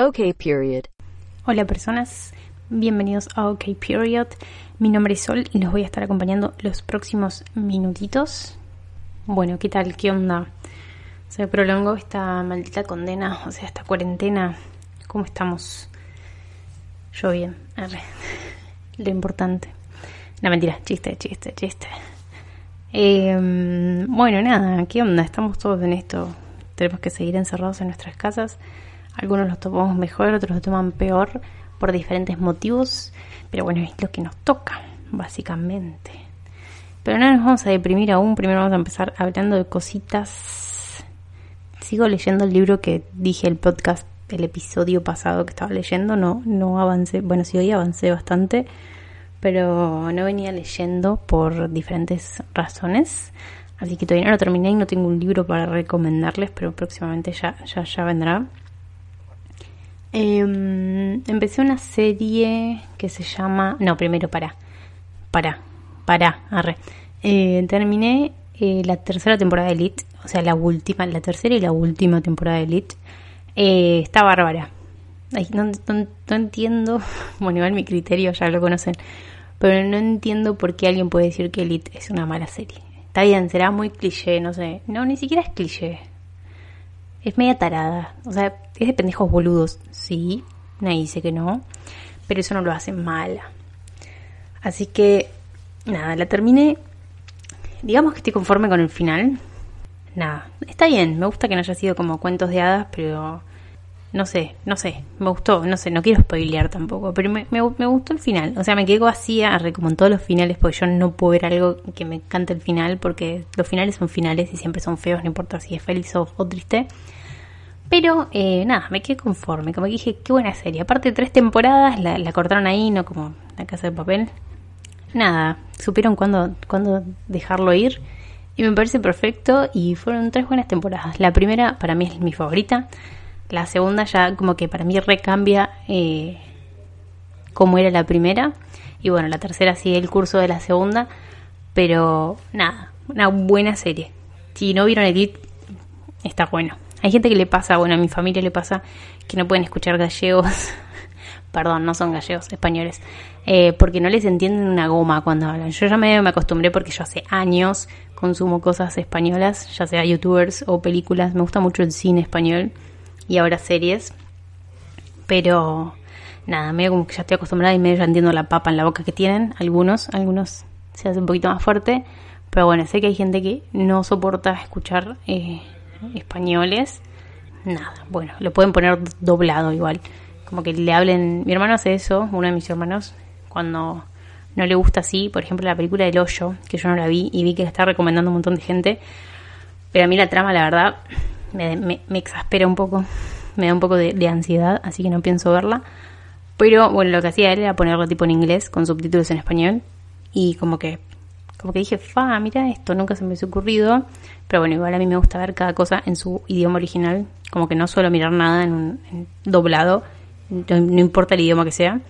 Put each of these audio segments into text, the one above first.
Okay, period. Hola personas, bienvenidos a OK Period. Mi nombre es Sol y los voy a estar acompañando los próximos minutitos. Bueno, ¿qué tal? ¿Qué onda? Se prolongó esta maldita condena, o sea, esta cuarentena. ¿Cómo estamos? Yo bien. A ver, lo importante. No, mentira, chiste, chiste, chiste. Eh, bueno, nada, ¿qué onda? Estamos todos en esto. Tenemos que seguir encerrados en nuestras casas. Algunos los tomamos mejor, otros lo toman peor por diferentes motivos. Pero bueno, es lo que nos toca, básicamente. Pero no nos vamos a deprimir aún. Primero vamos a empezar hablando de cositas. Sigo leyendo el libro que dije el podcast, el episodio pasado que estaba leyendo. No, no avancé. Bueno, sí, hoy avancé bastante. Pero no venía leyendo por diferentes razones. Así que todavía no lo terminé y no tengo un libro para recomendarles, pero próximamente ya, ya, ya vendrá. Eh, empecé una serie que se llama. No, primero para. Para. Para. Arre. Eh, terminé eh, la tercera temporada de Elite. O sea, la última. La tercera y la última temporada de Elite. Eh, está bárbara. Ay, no, no, no entiendo. Bueno, igual mi criterio ya lo conocen. Pero no entiendo por qué alguien puede decir que Elite es una mala serie. Está bien, será muy cliché, no sé. No, ni siquiera es cliché es media tarada. O sea, es de pendejos boludos, sí. Nadie dice que no. Pero eso no lo hace mala. Así que, nada, la terminé. Digamos que estoy conforme con el final. Nada, está bien. Me gusta que no haya sido como cuentos de hadas, pero no sé, no sé. Me gustó, no sé, no quiero spoilear tampoco. Pero me, me, me gustó el final. O sea, me quedé vacía, como en todos los finales, porque yo no puedo ver algo que me encante el final, porque los finales son finales y siempre son feos, no importa si es feliz o, o triste. Pero eh, nada, me quedé conforme. Como dije, qué buena serie. Aparte, tres temporadas, la, la, cortaron ahí, no como la casa de papel. Nada, supieron cuándo, cuándo dejarlo ir. Y me parece perfecto. Y fueron tres buenas temporadas. La primera, para mí, es mi favorita. La segunda, ya como que para mí recambia eh, cómo era la primera. Y bueno, la tercera sigue el curso de la segunda. Pero nada, una buena serie. Si no vieron Edith, está bueno. Hay gente que le pasa, bueno, a mi familia le pasa que no pueden escuchar gallegos, perdón, no son gallegos, españoles, eh, porque no les entienden una goma cuando hablan. Yo ya me, me acostumbré porque yo hace años consumo cosas españolas, ya sea youtubers o películas, me gusta mucho el cine español y ahora series, pero nada, medio como que ya estoy acostumbrada y medio ya entiendo la papa en la boca que tienen, algunos, algunos se hace un poquito más fuerte, pero bueno, sé que hay gente que no soporta escuchar... Eh, españoles, nada, bueno, lo pueden poner doblado igual. Como que le hablen, mi hermano hace eso, uno de mis hermanos, cuando no le gusta así, por ejemplo, la película del hoyo, que yo no la vi y vi que la está recomendando un montón de gente, pero a mí la trama, la verdad, me, me, me exaspera un poco, me da un poco de, de, ansiedad, así que no pienso verla. Pero bueno, lo que hacía él era ponerla tipo en inglés, con subtítulos en español, y como que como que dije, fa, mira esto, nunca se me hubiese ocurrido. Pero bueno, igual a mí me gusta ver cada cosa en su idioma original. Como que no suelo mirar nada en, un, en doblado, no, no, importa el idioma que sea.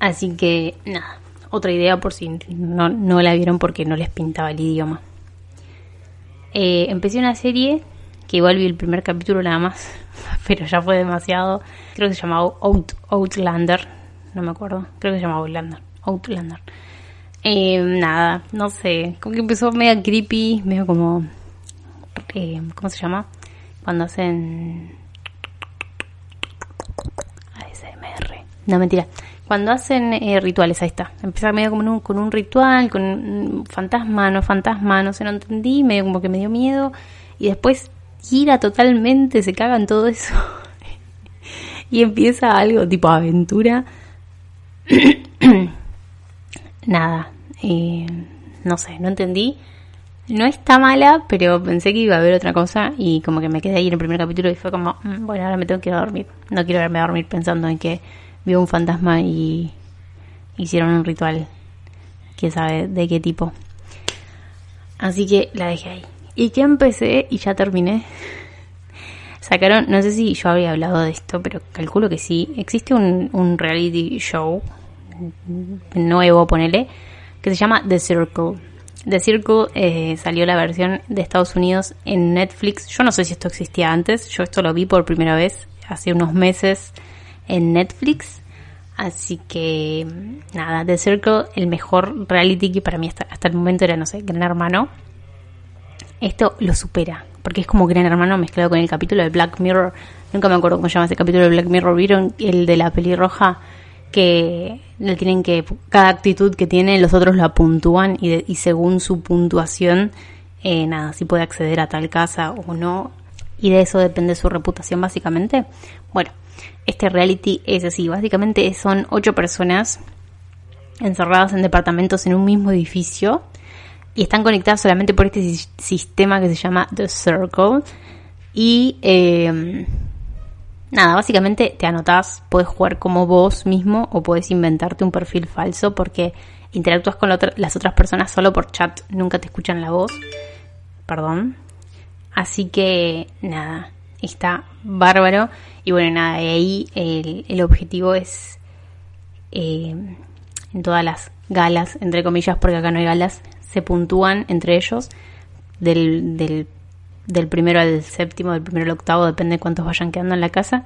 Así que, nada, otra idea por si no, no la vieron porque no les pintaba el idioma. Eh, empecé una serie que igual vi el primer capítulo nada más, pero ya fue demasiado. Creo que se llamaba Out, Outlander, no me acuerdo, creo que se llamaba Outlander. Outlander. Eh, nada, no sé, como que empezó medio creepy, medio como... Eh, ¿Cómo se llama? Cuando hacen... ASMR. No, mentira. Cuando hacen eh, rituales, ahí está. Empieza medio como un, con un ritual, con un fantasma, no fantasma, no sé, no entendí, medio como que me dio miedo. Y después gira totalmente, se cagan todo eso. y empieza algo tipo aventura. Nada, eh, no sé, no entendí. No está mala, pero pensé que iba a haber otra cosa y como que me quedé ahí en el primer capítulo y fue como, "Mm, bueno, ahora me tengo que ir a dormir. No quiero verme a dormir pensando en que vio un fantasma y hicieron un ritual. Quién sabe de qué tipo. Así que la dejé ahí. Y que empecé y ya terminé. Sacaron, no sé si yo había hablado de esto, pero calculo que sí. Existe un, un reality show nuevo, ponele, que se llama The Circle. The Circle eh, salió la versión de Estados Unidos en Netflix. Yo no sé si esto existía antes. Yo esto lo vi por primera vez hace unos meses en Netflix. Así que nada, The Circle, el mejor reality que para mí hasta, hasta el momento era, no sé, Gran Hermano. Esto lo supera, porque es como Gran Hermano mezclado con el capítulo de Black Mirror. Nunca me acuerdo cómo se llama ese capítulo de Black Mirror. ¿Vieron el de la pelirroja? Que le tienen que, cada actitud que tiene, los otros la puntúan y, de- y según su puntuación, eh, nada, si puede acceder a tal casa o no. Y de eso depende su reputación, básicamente. Bueno, este reality es así. Básicamente son ocho personas encerradas en departamentos en un mismo edificio y están conectadas solamente por este sis- sistema que se llama The Circle. Y eh, nada, básicamente te anotás, puedes jugar como vos mismo o puedes inventarte un perfil falso porque interactúas con las otras personas solo por chat, nunca te escuchan la voz. Perdón. Así que nada, está bárbaro. Y bueno, nada, y ahí el, el objetivo es eh, en todas las galas, entre comillas, porque acá no hay galas, se puntúan entre ellos del, del, del primero al séptimo, del primero al octavo, depende de cuántos vayan quedando en la casa.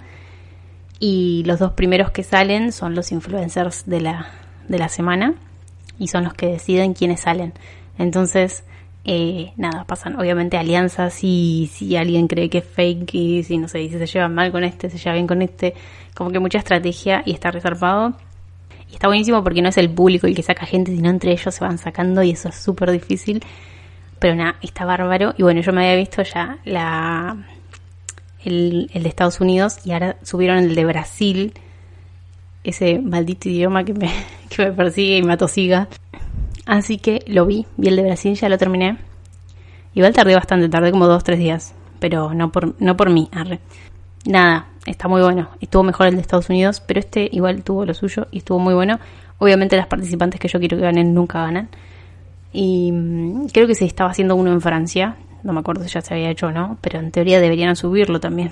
Y los dos primeros que salen son los influencers de la, de la semana y son los que deciden quiénes salen. Entonces, eh, nada, pasan obviamente alianzas y si alguien cree que es fake y si no sé, y si se lleva mal con este, se lleva bien con este, como que mucha estrategia y está reservado. Y está buenísimo porque no es el público el que saca gente, sino entre ellos se van sacando y eso es súper difícil. Pero nada, está bárbaro. Y bueno, yo me había visto ya la el, el de Estados Unidos y ahora subieron el de Brasil. Ese maldito idioma que me, que me persigue y me atosiga. Así que lo vi, vi el de Brasil, ya lo terminé. Igual tardé bastante, tardé como dos, tres días. Pero no por, no por mí, arre. Nada, está muy bueno. Estuvo mejor el de Estados Unidos, pero este igual tuvo lo suyo y estuvo muy bueno. Obviamente las participantes que yo quiero que ganen nunca ganan. Y mm, creo que se estaba haciendo uno en Francia. No me acuerdo si ya se había hecho o no, pero en teoría deberían subirlo también.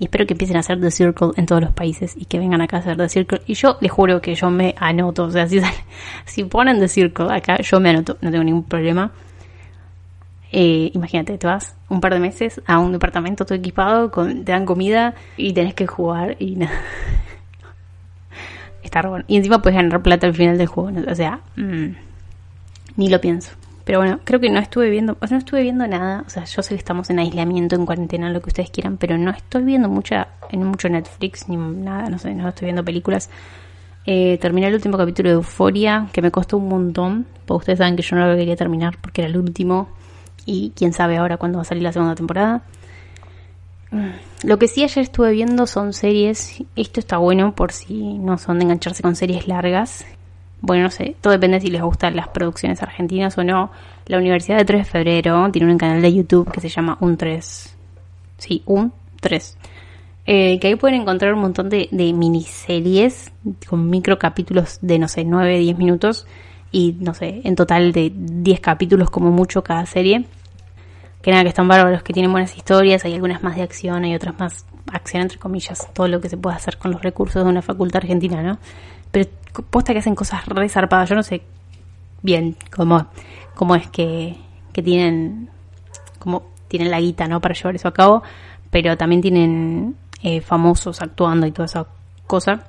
Y espero que empiecen a hacer The Circle en todos los países y que vengan acá a hacer The Circle. Y yo les juro que yo me anoto. O sea, si, sale- si ponen The Circle acá, yo me anoto. No tengo ningún problema. Eh, imagínate, te vas un par de meses a un departamento todo equipado, con, te dan comida y tenés que jugar y nada. Está re bueno. Y encima puedes ganar plata al final del juego. O sea, mm, ni lo pienso. Pero bueno, creo que no estuve viendo, o sea, no estuve viendo nada. O sea, yo sé que estamos en aislamiento, en cuarentena, lo que ustedes quieran, pero no estoy viendo mucha, en mucho Netflix ni nada, no sé, no estoy viendo películas. Eh, terminé el último capítulo de Euforia, que me costó un montón, porque ustedes saben que yo no lo quería terminar porque era el último y quién sabe ahora cuándo va a salir la segunda temporada. Lo que sí ayer estuve viendo son series, esto está bueno por si no son de engancharse con series largas. Bueno, no sé, todo depende si les gustan las producciones argentinas o no. La Universidad de 3 de Febrero tiene un canal de YouTube que se llama Un 3. Sí, Un 3. Eh, que ahí pueden encontrar un montón de, de miniseries con micro capítulos de, no sé, 9, 10 minutos y, no sé, en total de 10 capítulos como mucho cada serie. Que nada, que están bárbaros, que tienen buenas historias, hay algunas más de acción, hay otras más acción entre comillas, todo lo que se puede hacer con los recursos de una facultad argentina, ¿no? Pero posta que hacen cosas re zarpadas, yo no sé bien cómo, cómo es que, que tienen, cómo tienen la guita, ¿no? Para llevar eso a cabo, pero también tienen eh, famosos actuando y toda esa cosa.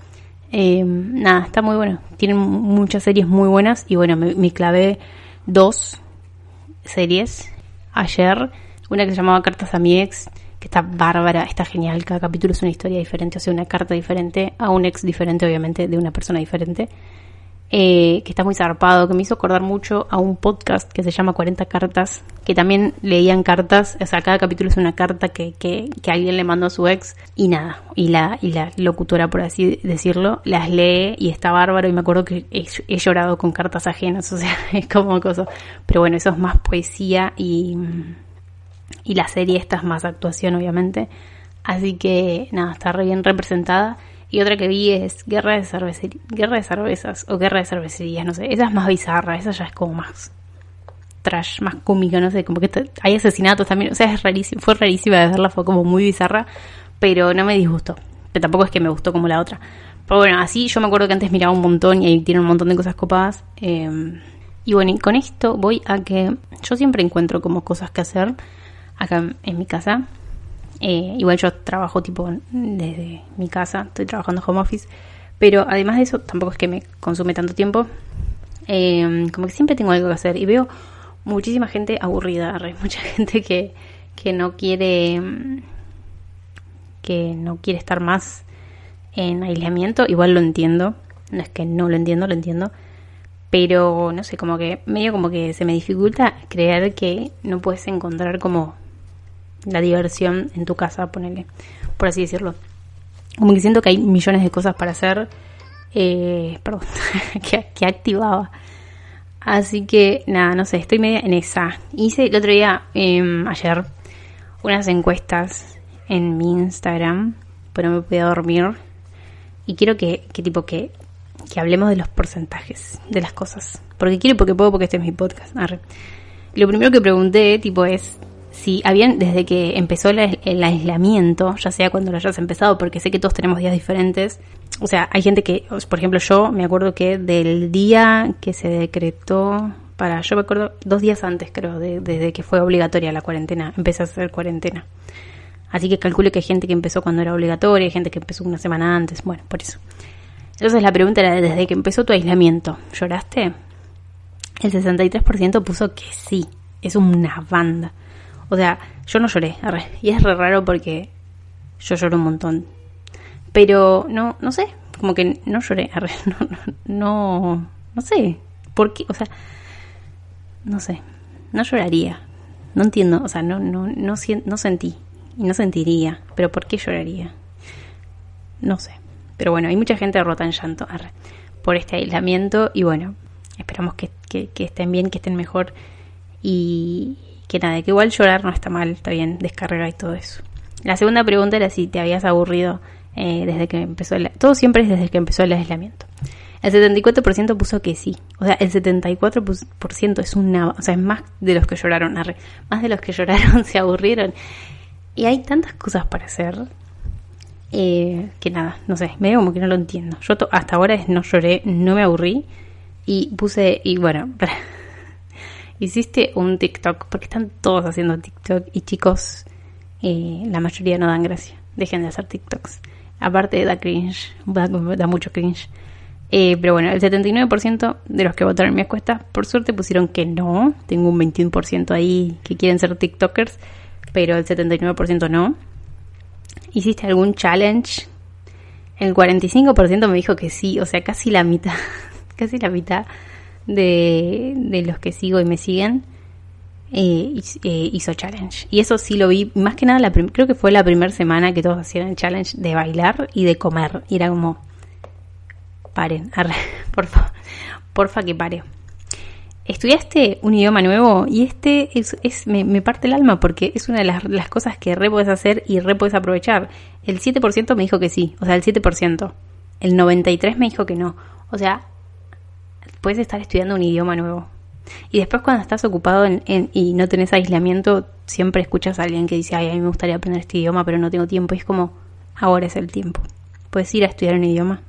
Eh, nada, está muy bueno. Tienen muchas series muy buenas y bueno, me, me clavé dos series ayer. Una que se llamaba Cartas a mi ex, está bárbara, está genial. Cada capítulo es una historia diferente, o sea, una carta diferente a un ex diferente, obviamente, de una persona diferente. Eh, que está muy zarpado, que me hizo acordar mucho a un podcast que se llama 40 cartas, que también leían cartas, o sea, cada capítulo es una carta que, que, que, alguien le mandó a su ex y nada, y la, y la locutora, por así decirlo, las lee y está bárbaro y me acuerdo que he, he llorado con cartas ajenas, o sea, es como cosa, pero bueno, eso es más poesía y, y la serie esta es más actuación, obviamente, así que nada, está re bien representada. Y otra que vi es Guerra de, Guerra de Cervezas o Guerra de Cervecerías, no sé. Esa es más bizarra, esa ya es como más trash, más cómica, no sé, como que hay asesinatos también, o sea, es rarísimo, fue rarísima de verla, fue como muy bizarra, pero no me disgustó, pero tampoco es que me gustó como la otra. Pero bueno, así yo me acuerdo que antes miraba un montón y ahí tiene un montón de cosas copadas. Eh, y bueno, y con esto voy a que yo siempre encuentro como cosas que hacer acá en mi casa. Eh, igual yo trabajo tipo desde mi casa, estoy trabajando home office, pero además de eso tampoco es que me consume tanto tiempo. Eh, como que siempre tengo algo que hacer y veo muchísima gente aburrida, mucha gente que, que no quiere que no quiere estar más en aislamiento, igual lo entiendo, no es que no lo entiendo, lo entiendo, pero no sé, como que medio como que se me dificulta creer que no puedes encontrar como la diversión en tu casa, ponele, por así decirlo. Como que siento que hay millones de cosas para hacer, eh, perdón, que, activaba Así que nada, no sé, estoy media en esa. Hice el otro día, em, ayer, unas encuestas en mi Instagram, pero no me pude dormir. Y quiero que, que tipo que, que hablemos de los porcentajes de las cosas. Porque quiero, porque puedo, porque este es mi podcast. Lo primero que pregunté, tipo, es si habían, desde que empezó el, aislamiento, ya sea cuando lo hayas empezado, porque sé que todos tenemos días diferentes, o sea, hay gente que, por ejemplo, yo me acuerdo que del día que se decretó, para, yo me acuerdo dos días antes, creo, desde que fue obligatoria la cuarentena, empecé a hacer cuarentena. Así que calculo que hay gente que empezó cuando era obligatoria, hay gente que empezó una semana antes, bueno, por eso. Entonces la pregunta era, desde que empezó tu aislamiento, ¿lloraste? El 63% puso que sí, es una banda. O sea, yo no lloré, y es re raro porque yo lloro un montón. Pero no, no sé, como que no lloré, no, no, no, sé, ¿por qué? O sea, no sé, no lloraría. No entiendo, o sea, no, no, no, no sentí y no sentiría, pero ¿por qué lloraría? No sé. Pero bueno, hay mucha gente rota en llanto por este aislamiento y bueno, esperamos que, que estén bien, que estén mejor y, que nada, que igual llorar no está mal, está bien, descargar y todo eso. La segunda pregunta era si te habías aburrido eh, desde que empezó el... Todo siempre es desde que empezó el aislamiento. El 74% puso que sí. O sea, el 74% es una... O sea, es más de los que lloraron. Más de los que lloraron se aburrieron. Y hay tantas cosas para hacer eh, que nada, no sé, medio como que no lo entiendo. Yo hasta ahora no lloré, no me aburrí y puse, y bueno, hiciste un TikTok, porque están todos haciendo TikTok y chicos, eh, la mayoría no dan gracia. Dejen de hacer TikToks. Aparte da cringe, da, mucho cringe. Eh, pero bueno, el 79% de los que votaron en mi encuesta, por suerte pusieron que no. Tengo un 21% ahí que quieren ser TikTokers, pero el 79% no. ¿Hiciste algún challenge? El 45% me dijo que sí, o sea, casi la mitad, casi la mitad de, de los que sigo y me siguen eh, eh, hizo challenge. Y eso sí lo vi, más que nada, la creo que fue la primera semana que todos hacían el challenge de bailar y de comer. Y era como, paren, porfa, porfa que pare. Estudiaste un idioma nuevo y este es, me, parte el alma porque es una de las, las, cosas que re puedes hacer y re puedes aprovechar. El 7% me dijo que sí, o sea, el 7%. El 93% me dijo que no. O sea, puedes estar estudiando un idioma nuevo. Y después cuando estás ocupado y no tenés aislamiento, siempre escuchas a alguien que dice, ay, a mí me gustaría aprender este idioma, pero no tengo tiempo. Y es como, ahora es el tiempo. Puedes ir a estudiar un idioma.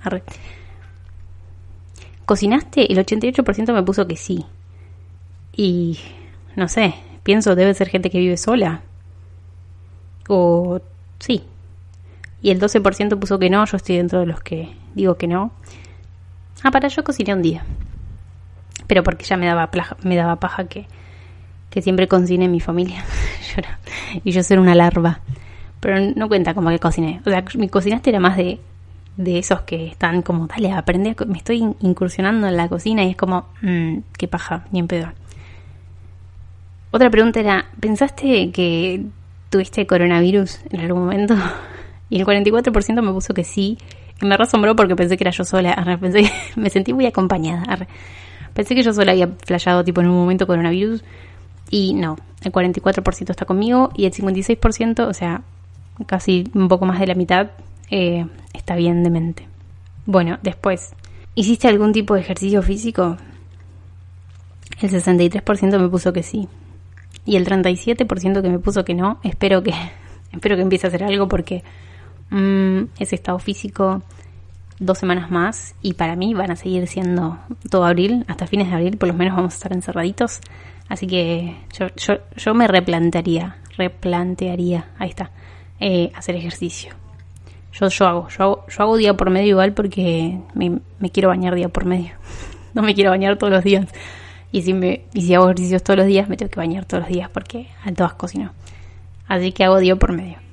¿Cocinaste? El 88% me puso que sí. Y, no sé, pienso, debe ser gente que vive sola. O, sí. Y el 12% puso que no, yo estoy dentro de los que digo que no. Ah, para yo cociné un día pero porque ya me daba, me daba paja que, que siempre cocine mi familia y yo ser una larva. Pero no cuenta como que cociné. O sea, mi cocinaste era más de, de esos que están como, dale, aprende, me estoy incursionando en la cocina y es como, mmm, qué paja, ni en pedo. Otra pregunta era, ¿pensaste que tuviste coronavirus en algún momento? Y el 44% me puso que sí. Y me asombró porque pensé que era yo sola. Me sentí muy acompañada. Pensé que yo sola había flasheado tipo en un momento coronavirus. Y no, el 44% está conmigo y el 56%, o sea, casi un poco más de la mitad, eh, está bien de mente. Bueno, después, ¿hiciste algún tipo de ejercicio físico? El 63% me puso que sí. Y el 37% que me puso que no, espero que, espero que empiece a hacer algo porque mm, ese estado físico dos semanas más y para mí van a seguir siendo todo abril, hasta fines de abril por lo menos vamos a estar encerraditos. Así que yo, yo, yo me replantearía, replantearía, ahí está, eh, hacer ejercicio. Yo, yo hago, yo hago, yo hago día por medio igual porque me, me quiero bañar día por medio. no me quiero bañar todos los días. Y si, me, y si hago ejercicios todos los días, me tengo que bañar todos los días porque alto asco si no. Así que hago día por medio.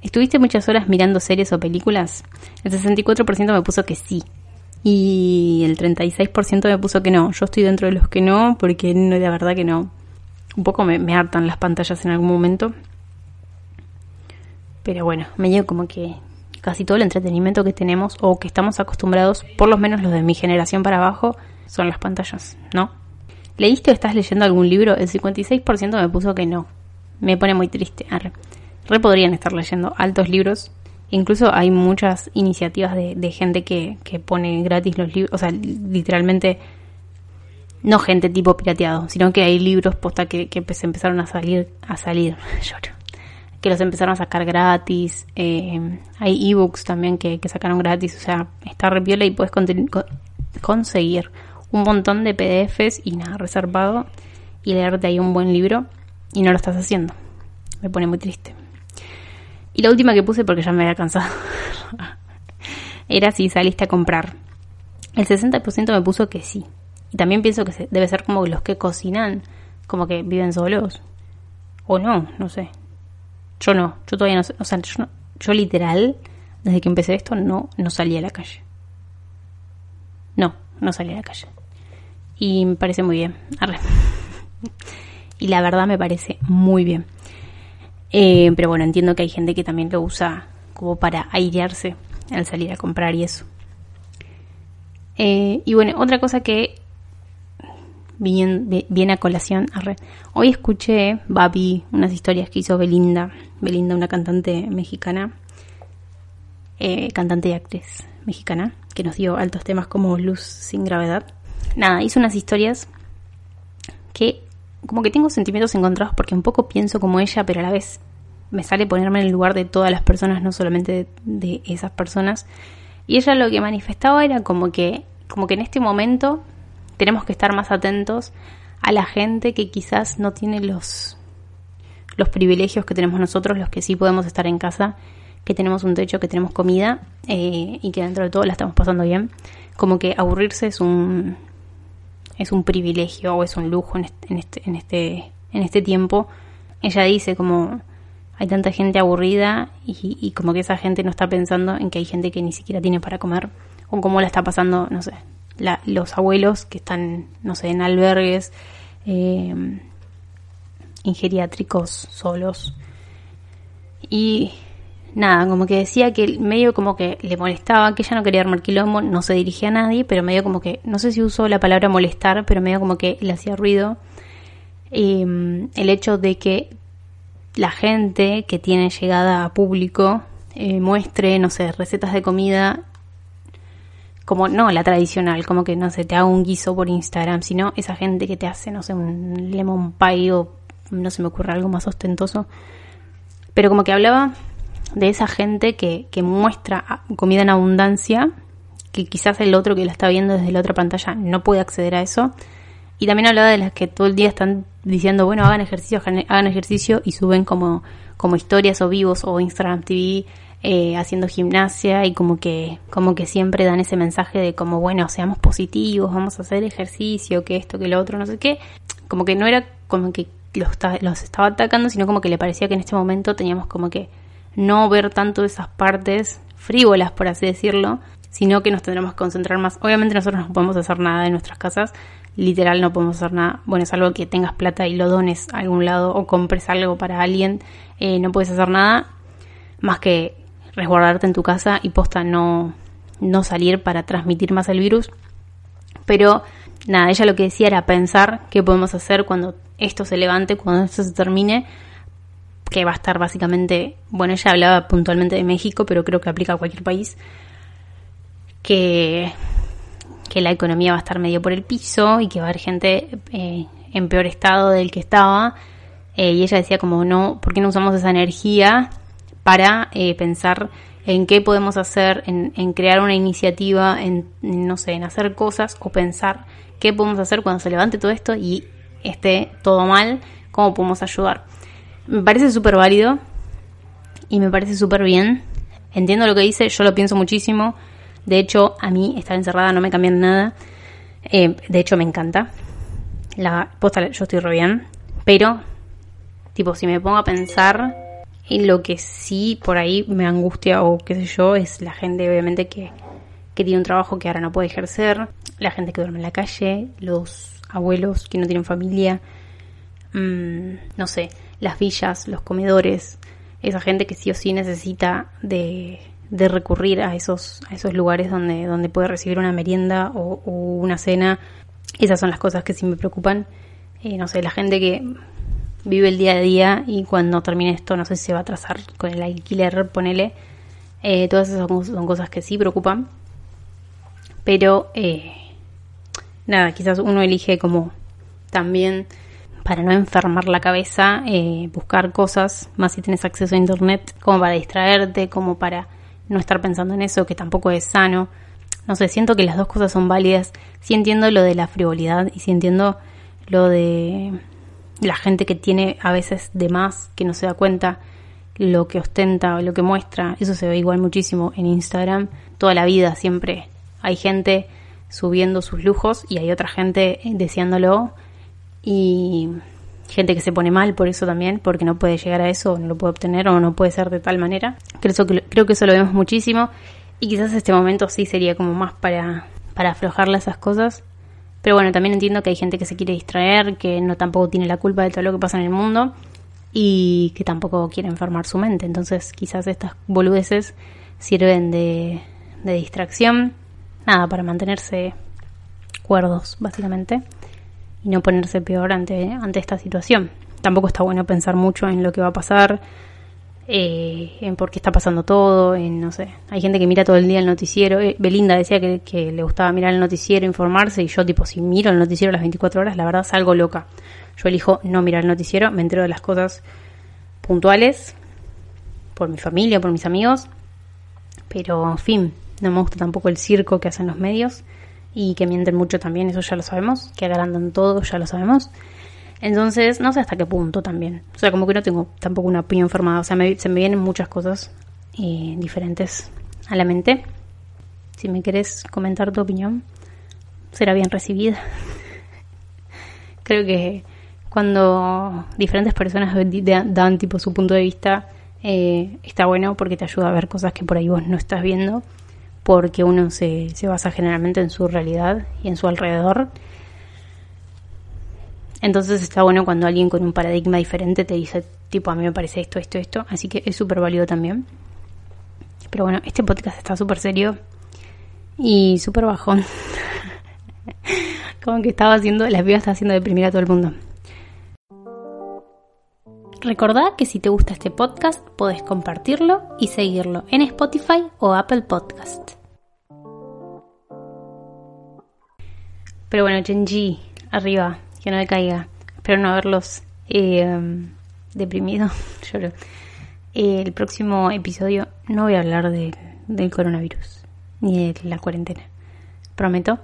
¿Estuviste muchas horas mirando series o películas? El 64% me puso que sí. Y el 36% me puso que no. Yo estoy dentro de los que no, porque no, la verdad que no. Un poco me, me hartan las pantallas en algún momento. Pero bueno, me llevo como que casi todo el entretenimiento que tenemos o que estamos acostumbrados, por lo menos los de mi generación para abajo, son las pantallas, ¿no? ¿Leíste o estás leyendo algún libro? El 56% me puso que no. Me pone muy triste. Arre. Re podrían estar leyendo altos libros. Incluso hay muchas iniciativas de, gente que, pone gratis los libros. O sea, literalmente, no gente tipo pirateado, sino que hay libros posta que, que se empezaron a salir, a salir, lloro, que los empezaron a sacar gratis. Eh, hay ebooks también que, sacaron gratis. O sea, está re y puedes conseguir un montón de PDFs y nada reservado y leerte ahí un buen libro y no lo estás haciendo. Me pone muy triste. Y la última que puse porque ya me había cansado era si saliste a comprar. El 60% me puso que sí. Y también pienso que debe ser como los que cocinan, como que viven solos. O no, no sé. Yo no, yo todavía no sé. O sea, yo, yo literal, desde que empecé esto, no, no salí a la calle. No, no salí a la calle y me parece muy bien. y la verdad me parece muy bien. Eh, pero bueno, entiendo que hay gente que también lo usa como para airearse al salir a comprar y eso. Eh, y bueno, otra cosa que viene, a colación, hoy escuché, Babi, unas historias que hizo Belinda, Belinda, una cantante mexicana, eh, cantante y actriz mexicana, que nos dio altos temas como Luz sin gravedad nada, hice unas historias que como que tengo sentimientos encontrados porque un poco pienso como ella, pero a la vez me sale ponerme en el lugar de todas las personas, no solamente de, esas personas. Y ella lo que manifestaba era como que, como que en este momento tenemos que estar más atentos a la gente que quizás no tiene los, los privilegios que tenemos nosotros, los que sí podemos estar en casa, que tenemos un techo, que tenemos comida eh, y que dentro de todo la estamos pasando bien. Como que aburrirse es un, es un privilegio o es un lujo en este, en este, en este, en este tiempo. Ella dice como hay tanta gente aburrida y, como que esa gente no está pensando en que hay gente que ni siquiera tiene para comer o cómo la está pasando, no sé, los abuelos que están, no sé, en albergues, eh, en geriátricos solos. Y nada, como que decía que medio como que le molestaba, que ella no quería armar quilombo, no se dirigía a nadie, pero medio como que, no sé si usó la palabra molestar, pero medio como que le hacía ruido em, el hecho de que la gente que tiene llegada a público eh, muestre, no sé, recetas de comida como no la tradicional, como que no sé, te haga un guiso por Instagram, sino esa gente que te hace, no sé, un lemon pie o no se me ocurre algo más ostentoso. Pero como que hablaba de esa gente que, que muestra comida en abundancia, que quizás el otro que la está viendo desde la otra pantalla no puede acceder a eso. Y también hablaba de las que todo el día están diciendo, bueno, hagan ejercicio, hagan ejercicio y suben como, como historias o vivos o Instagram TV eh, haciendo gimnasia y como que, como que siempre dan ese mensaje de como, bueno, seamos positivos, vamos a hacer ejercicio, que esto, que lo otro, no sé qué. Como que no era como que los, los estaba atacando, sino como que le parecía que en este momento teníamos como que no ver tanto esas partes frívolas, por así decirlo, sino que nos tendremos que concentrar más. Obviamente nosotros no podemos hacer nada en nuestras casas, literal no podemos hacer nada. Bueno, es algo que tengas plata y lo dones a algún lado o compres algo para alguien, eh, no puedes hacer nada más que resguardarte en tu casa y posta no, no salir para transmitir más el virus. Pero nada, ella lo que decía era pensar qué podemos hacer cuando esto se levante, cuando esto se termine, que va a estar básicamente, bueno, ella hablaba puntualmente de México, pero creo que aplica a cualquier país, que, que la economía va a estar medio por el piso y que va a haber gente eh, en peor estado del que estaba. Eh, y ella decía como, no, ¿por qué no usamos esa energía para eh, pensar en qué podemos hacer, en, en crear una iniciativa, en, no sé, en hacer cosas o pensar qué podemos hacer cuando se levante todo esto y esté todo mal, cómo podemos ayudar. Me parece súper válido y me parece súper bien. Entiendo lo que dice, yo lo pienso muchísimo. De hecho, a mí estar encerrada no me cambia nada. Eh, de hecho, me encanta. La posta, yo estoy re bien. Pero, tipo, si me pongo a pensar en lo que sí por ahí me angustia o qué sé yo, es la gente, obviamente, que, que tiene un trabajo que ahora no puede ejercer. La gente que duerme en la calle. Los abuelos que no tienen familia. Mm, no sé, las villas, los comedores. Esa gente que sí o sí necesita de de recurrir a esos, a esos lugares donde, donde puede recibir una merienda o, una cena. Esas son las cosas que sí me preocupan. Eh, no sé, la gente que vive el día a día y cuando termine esto no sé si se va a atrasar con el alquiler, ponele. Eh, todas esas son, cosas que sí preocupan. Pero, eh, nada, quizás uno elige como también para no enfermar la cabeza, buscar cosas, más si tienes acceso a internet, como para distraerte, como para no estar pensando en eso, que tampoco es sano. No sé, siento que las dos cosas son válidas. Sí entiendo lo de la frivolidad y sí entiendo lo de la gente que tiene a veces de más, que no se da cuenta lo que ostenta o lo que muestra. Eso se ve igual muchísimo en Instagram. Toda la vida siempre hay gente subiendo sus lujos y hay otra gente deseándolo y gente que se pone mal por eso también, porque no puede llegar a eso, no lo puede obtener o no puede ser de tal manera. Creo que, creo que eso lo vemos muchísimo y quizás este momento sí sería como más para, para aflojarle esas cosas. Pero bueno, también entiendo que hay gente que se quiere distraer, que no tampoco tiene la culpa de todo lo que pasa en el mundo y que tampoco quiere enfermar su mente. Entonces quizás estas boludeces sirven de, de distracción, nada, para mantenerse cuerdos, básicamente y no ponerse peor ante, ante esta situación. Tampoco está bueno pensar mucho en lo que va a pasar, eh, en por qué está pasando todo, en no sé. Hay gente que mira todo el día el noticiero. Eh, Belinda decía que, que, le gustaba mirar el noticiero, informarse, y yo, tipo, si miro el noticiero las 24 horas, la verdad salgo loca. Yo elijo no mirar el noticiero, me entero de las cosas puntuales, por mi familia, por mis amigos, pero en fin, no me gusta tampoco el circo que hacen los medios y que mienten mucho también, eso ya lo sabemos, que agrandan todo, ya lo sabemos. Entonces, no sé hasta qué punto también. O sea, como que no tengo tampoco una opinión formada. O sea, se me vienen muchas cosas eh, diferentes a la mente. Si me quieres comentar tu opinión, será bien recibida. Creo que cuando diferentes personas dan tipo su punto de vista, eh, está bueno porque te ayuda a ver cosas que por ahí vos no estás viendo porque uno se, se basa generalmente en su realidad y en su alrededor. Entonces está bueno cuando alguien con un paradigma diferente te dice, tipo, a mí me parece esto, esto, esto. Así que es súper válido también. Pero bueno, este podcast está súper serio y súper bajón. Como que estaba haciendo, la vida está haciendo deprimir a todo el mundo. Recordá que si te gusta este podcast, podés compartirlo y seguirlo en Spotify o Apple Podcast. Pero bueno, Genji, arriba, que no le caiga. Espero no haberlos eh, deprimido. Lloro. Eh, el próximo episodio no voy a hablar del coronavirus ni de la cuarentena. Prometo.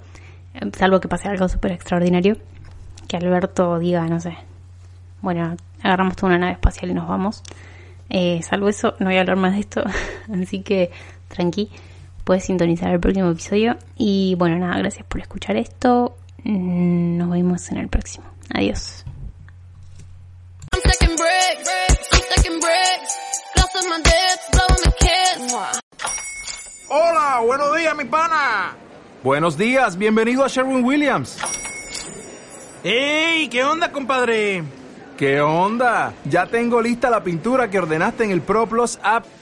Salvo que pase algo súper extraordinario. Que Alberto diga, no sé. Bueno, agarramos toda una nave espacial y nos vamos. Eh, salvo eso, no voy a hablar más de esto. Así que tranqui puedes sintonizar el próximo episodio. Y bueno, nada, gracias por escuchar esto. Nos vemos en el próximo. Adiós. Hola. Hola, buenos días, mi pana. Buenos días, bienvenido a Sherwin Williams. ¡Ey! ¿Qué onda, compadre? ¿Qué onda? Ya tengo lista la pintura que ordenaste en el ProPlus app.